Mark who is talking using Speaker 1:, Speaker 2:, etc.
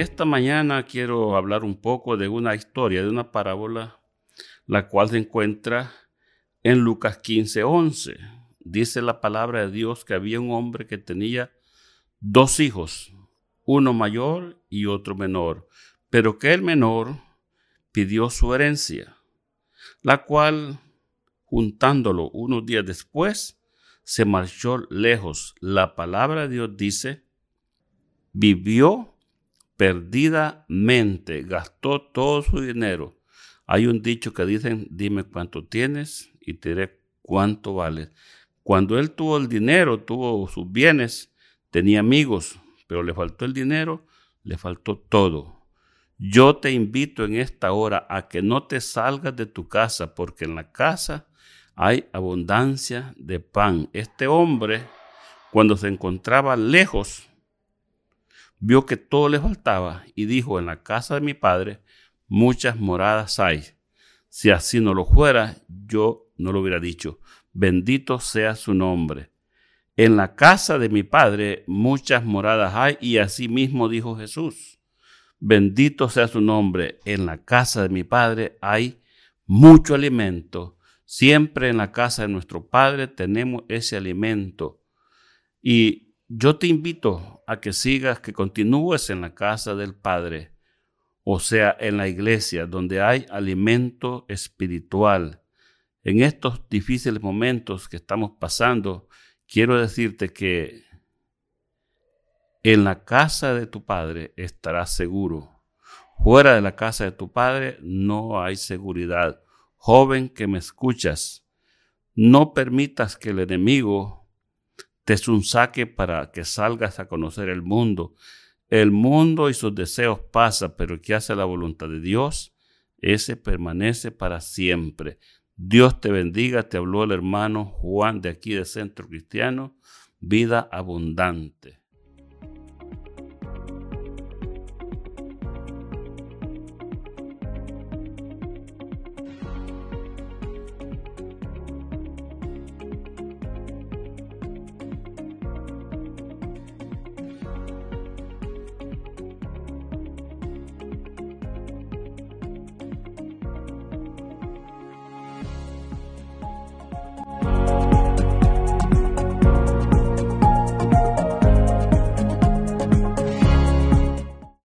Speaker 1: esta mañana quiero hablar un poco de una historia, de una parábola, la cual se encuentra en Lucas 15, 11. Dice la palabra de Dios que había un hombre que tenía dos hijos, uno mayor y otro menor, pero que el menor pidió su herencia, la cual, juntándolo unos días después, se marchó lejos. La palabra de Dios dice, vivió perdidamente, gastó todo su dinero. Hay un dicho que dicen, dime cuánto tienes y te diré cuánto vale. Cuando él tuvo el dinero, tuvo sus bienes, tenía amigos, pero le faltó el dinero, le faltó todo. Yo te invito en esta hora a que no te salgas de tu casa, porque en la casa hay abundancia de pan. Este hombre, cuando se encontraba lejos, vio que todo le faltaba y dijo, en la casa de mi padre muchas moradas hay. Si así no lo fuera, yo no lo hubiera dicho. Bendito sea su nombre. En la casa de mi Padre muchas moradas hay y así mismo dijo Jesús. Bendito sea su nombre. En la casa de mi Padre hay mucho alimento. Siempre en la casa de nuestro Padre tenemos ese alimento. Y yo te invito a que sigas, que continúes en la casa del Padre, o sea, en la iglesia, donde hay alimento espiritual. En estos difíciles momentos que estamos pasando, quiero decirte que en la casa de tu padre estarás seguro. Fuera de la casa de tu padre no hay seguridad. Joven que me escuchas, no permitas que el enemigo te saque para que salgas a conocer el mundo. El mundo y sus deseos pasan, pero el que hace la voluntad de Dios, ese permanece para siempre. Dios te bendiga, te habló el hermano Juan de aquí de Centro Cristiano, vida abundante.